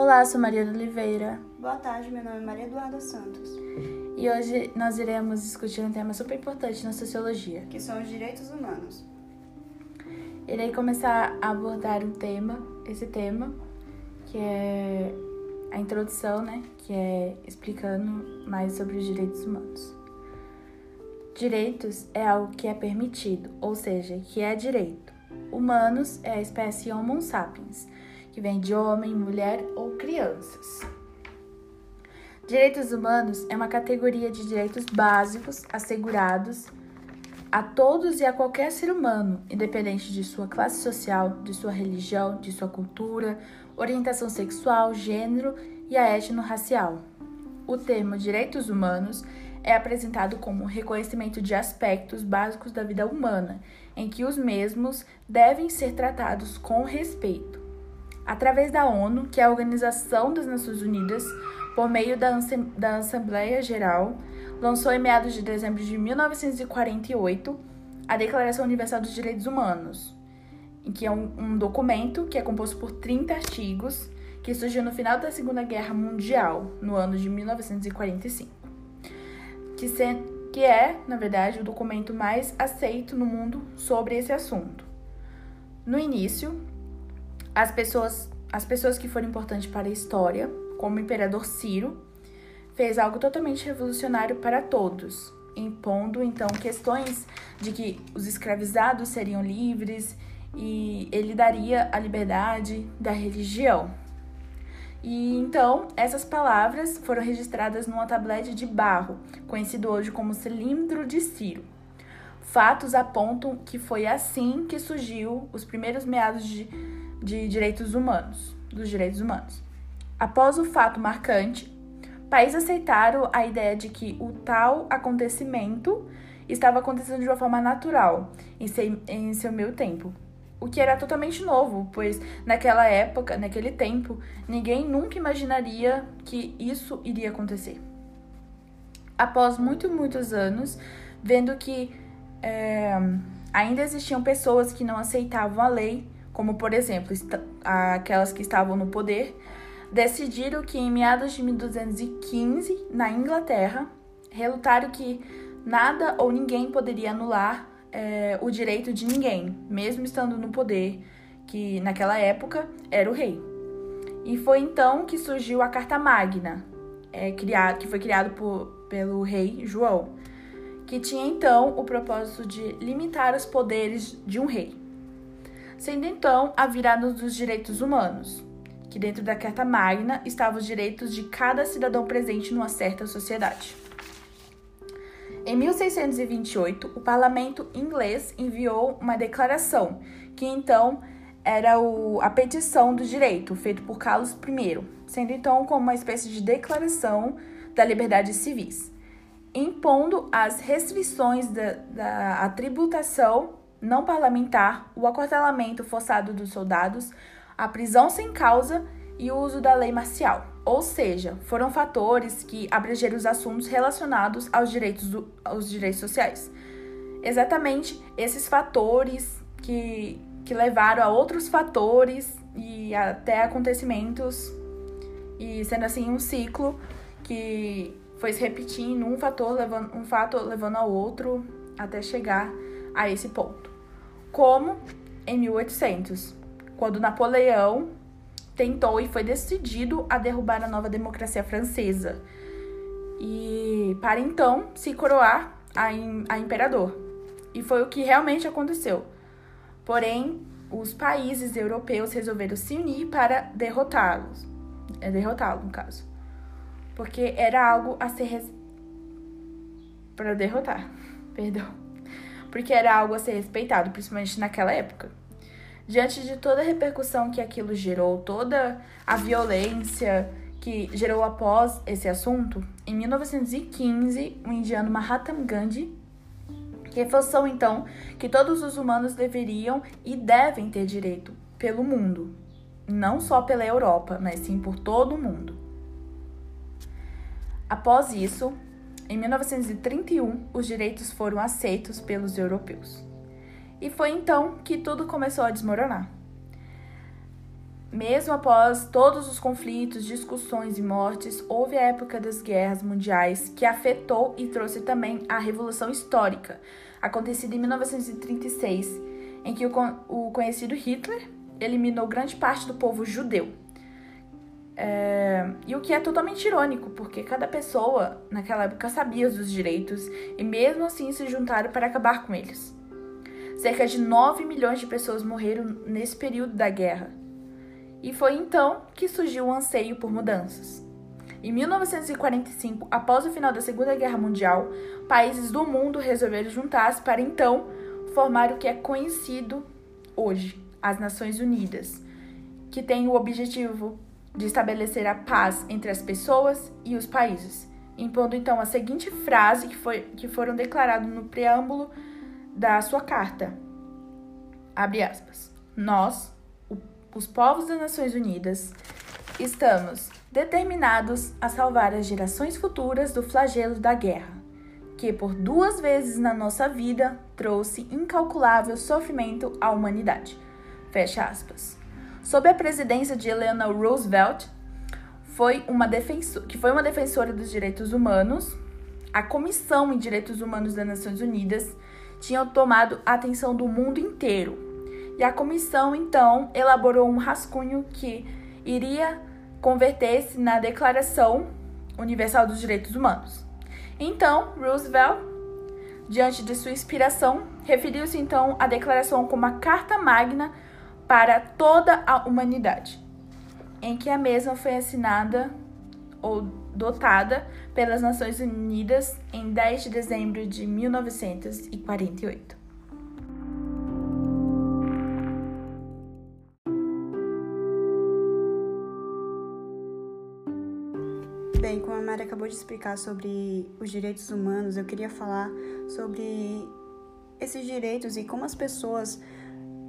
Olá, sou Maria Oliveira. Boa tarde, meu nome é Maria Eduarda Santos. E hoje nós iremos discutir um tema super importante na sociologia, que são os direitos humanos. Irei começar a abordar um tema, esse tema, que é a introdução, né, que é explicando mais sobre os direitos humanos. Direitos é algo que é permitido, ou seja, que é direito. Humanos é a espécie Homo sapiens, que vem de homem, mulher ou crianças. Direitos humanos é uma categoria de direitos básicos assegurados a todos e a qualquer ser humano, independente de sua classe social, de sua religião, de sua cultura, orientação sexual, gênero e a etno-racial. O termo direitos humanos é apresentado como reconhecimento de aspectos básicos da vida humana, em que os mesmos devem ser tratados com respeito. Através da ONU, que é a Organização das Nações Unidas, por meio da, da Assembleia Geral, lançou em meados de dezembro de 1948 a Declaração Universal dos Direitos Humanos, que é um, um documento que é composto por 30 artigos que surgiu no final da Segunda Guerra Mundial, no ano de 1945, que, que é, na verdade, o documento mais aceito no mundo sobre esse assunto. No início, as pessoas, as pessoas que foram importantes para a história, como o imperador Ciro, fez algo totalmente revolucionário para todos, impondo então questões de que os escravizados seriam livres e ele daria a liberdade da religião. E então, essas palavras foram registradas numa tablete de barro, conhecido hoje como cilindro de Ciro. Fatos apontam que foi assim que surgiu os primeiros meados de, de direitos humanos, dos direitos humanos. Após o fato marcante, países aceitaram a ideia de que o tal acontecimento estava acontecendo de uma forma natural, em seu, em seu meio tempo, o que era totalmente novo, pois naquela época, naquele tempo, ninguém nunca imaginaria que isso iria acontecer. Após muitos, muitos anos, vendo que é, ainda existiam pessoas que não aceitavam a lei, como por exemplo aquelas que estavam no poder, decidiram que em meados de 1215, na Inglaterra, relutaram que nada ou ninguém poderia anular é, o direito de ninguém, mesmo estando no poder, que naquela época era o rei. E foi então que surgiu a Carta Magna, é, criado, que foi criado pelo rei João, que tinha então o propósito de limitar os poderes de um rei. Sendo então a virada dos direitos humanos, que dentro da Carta Magna estavam os direitos de cada cidadão presente numa certa sociedade. Em 1628, o parlamento inglês enviou uma declaração, que então era o, a petição do direito, feito por Carlos I, sendo então como uma espécie de declaração da liberdade civis, impondo as restrições da, da tributação não parlamentar, o acordalamento forçado dos soldados, a prisão sem causa e o uso da lei marcial. Ou seja, foram fatores que abrangeram os assuntos relacionados aos direitos, do, aos direitos sociais. Exatamente esses fatores que, que levaram a outros fatores e até acontecimentos, e sendo assim um ciclo que foi se repetindo, um fator levando, um fato levando ao outro até chegar a esse ponto. Como em 1800, quando Napoleão tentou e foi decidido a derrubar a nova democracia francesa. E para então se coroar a, a imperador. E foi o que realmente aconteceu. Porém, os países europeus resolveram se unir para derrotá-los. É derrotá-lo, no caso. Porque era algo a ser. Res... Para derrotar, perdão. Porque era algo a ser respeitado, principalmente naquela época. Diante de toda a repercussão que aquilo gerou, toda a violência que gerou após esse assunto, em 1915, o indiano Mahatma Gandhi reforçou então que todos os humanos deveriam e devem ter direito pelo mundo, não só pela Europa, mas sim por todo o mundo. Após isso, em 1931, os direitos foram aceitos pelos europeus. E foi então que tudo começou a desmoronar. Mesmo após todos os conflitos, discussões e mortes, houve a época das guerras mundiais que afetou e trouxe também a Revolução Histórica, acontecida em 1936, em que o conhecido Hitler eliminou grande parte do povo judeu. É, e o que é totalmente irônico, porque cada pessoa naquela época sabia dos direitos e mesmo assim se juntaram para acabar com eles. Cerca de 9 milhões de pessoas morreram nesse período da guerra. E foi então que surgiu o anseio por mudanças. Em 1945, após o final da Segunda Guerra Mundial, países do mundo resolveram juntar-se para então formar o que é conhecido hoje, as Nações Unidas, que tem o objetivo de estabelecer a paz entre as pessoas e os países, impondo então a seguinte frase que, foi, que foram declarados no preâmbulo da sua carta. Abre aspas. Nós, o, os povos das Nações Unidas, estamos determinados a salvar as gerações futuras do flagelo da guerra, que por duas vezes na nossa vida trouxe incalculável sofrimento à humanidade. Fecha aspas sob a presidência de Eleanor Roosevelt, foi uma que foi uma defensora dos direitos humanos, a Comissão em Direitos Humanos das Nações Unidas tinha tomado a atenção do mundo inteiro. E a comissão, então, elaborou um rascunho que iria converter-se na Declaração Universal dos Direitos Humanos. Então, Roosevelt, diante de sua inspiração, referiu-se então à declaração como a Carta Magna para toda a humanidade, em que a mesma foi assinada ou dotada pelas Nações Unidas em 10 de dezembro de 1948. Bem, como a Mari acabou de explicar sobre os direitos humanos, eu queria falar sobre esses direitos e como as pessoas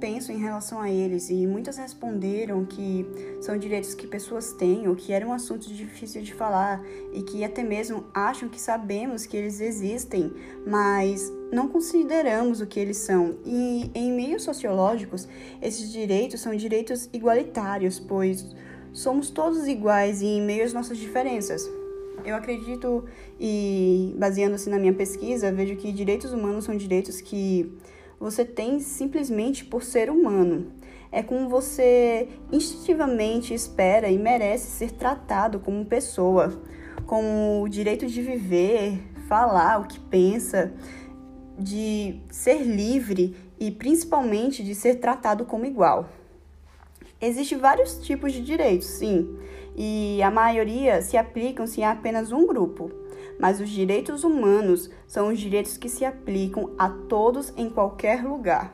penso em relação a eles e muitas responderam que são direitos que pessoas têm ou que era um assunto difícil de falar e que até mesmo acham que sabemos que eles existem, mas não consideramos o que eles são. E em meios sociológicos, esses direitos são direitos igualitários, pois somos todos iguais e em meio às nossas diferenças. Eu acredito e baseando-se na minha pesquisa, vejo que direitos humanos são direitos que você tem simplesmente por ser humano. É como você instintivamente espera e merece ser tratado como pessoa, com o direito de viver, falar o que pensa, de ser livre e principalmente de ser tratado como igual. Existem vários tipos de direitos, sim, e a maioria se aplicam-se a apenas um grupo mas os direitos humanos são os direitos que se aplicam a todos em qualquer lugar.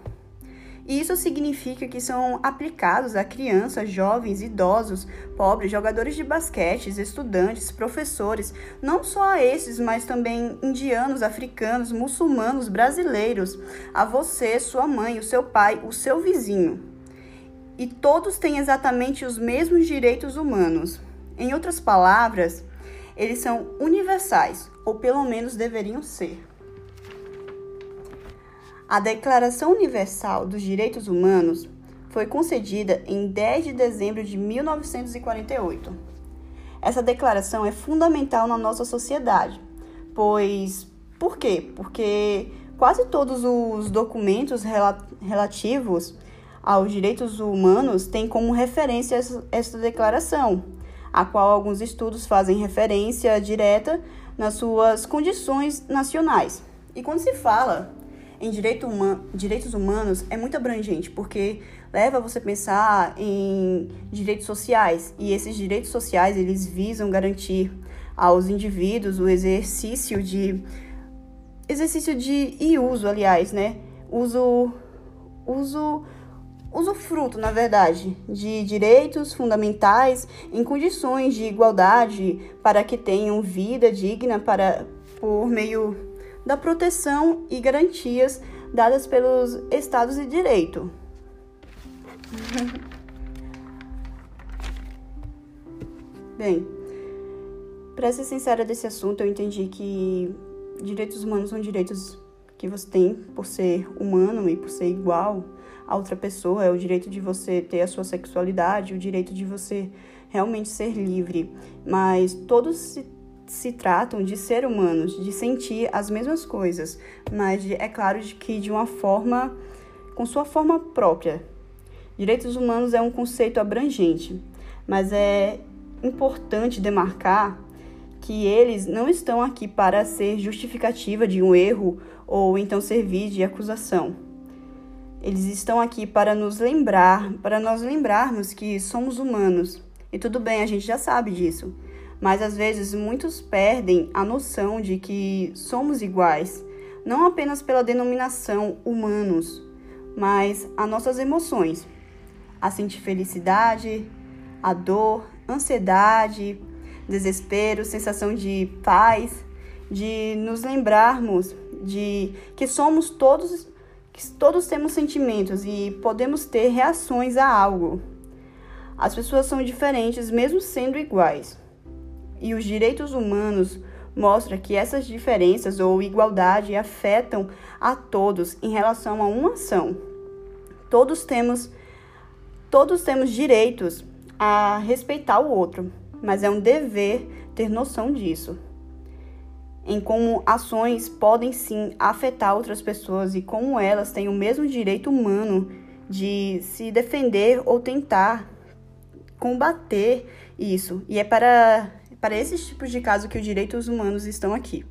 E isso significa que são aplicados a crianças, jovens, idosos, pobres, jogadores de basquete, estudantes, professores, não só a esses, mas também indianos, africanos, muçulmanos, brasileiros, a você, sua mãe, o seu pai, o seu vizinho. E todos têm exatamente os mesmos direitos humanos. Em outras palavras, eles são universais, ou pelo menos deveriam ser. A Declaração Universal dos Direitos Humanos foi concedida em 10 de dezembro de 1948. Essa declaração é fundamental na nossa sociedade, pois por quê? Porque quase todos os documentos relativos aos direitos humanos têm como referência essa declaração, a qual alguns estudos fazem referência direta nas suas condições nacionais. E quando se fala em direito human direitos humanos, é muito abrangente, porque leva você a pensar em direitos sociais, e esses direitos sociais, eles visam garantir aos indivíduos o exercício de exercício de e uso, aliás, né? Uso uso usufruto, na verdade, de direitos fundamentais em condições de igualdade para que tenham vida digna para por meio da proteção e garantias dadas pelos estados de direito. Bem, para ser sincera desse assunto, eu entendi que direitos humanos são direitos que você tem por ser humano e por ser igual a outra pessoa, é o direito de você ter a sua sexualidade, o direito de você realmente ser livre. Mas todos se, se tratam de ser humanos, de sentir as mesmas coisas, mas de, é claro de que de uma forma, com sua forma própria. Direitos humanos é um conceito abrangente, mas é importante demarcar que eles não estão aqui para ser justificativa de um erro ou então servir de acusação. Eles estão aqui para nos lembrar, para nós lembrarmos que somos humanos. E tudo bem, a gente já sabe disso. Mas às vezes muitos perdem a noção de que somos iguais, não apenas pela denominação humanos, mas as nossas emoções. A sentir felicidade, a dor, ansiedade, desespero, sensação de paz, de nos lembrarmos de que somos todos que todos temos sentimentos e podemos ter reações a algo. As pessoas são diferentes mesmo sendo iguais. E os direitos humanos mostram que essas diferenças ou igualdade afetam a todos em relação a uma ação. Todos temos todos temos direitos a respeitar o outro, mas é um dever ter noção disso. Em como ações podem sim afetar outras pessoas e como elas têm o mesmo direito humano de se defender ou tentar combater isso. E é para, para esses tipos de casos que os direitos humanos estão aqui.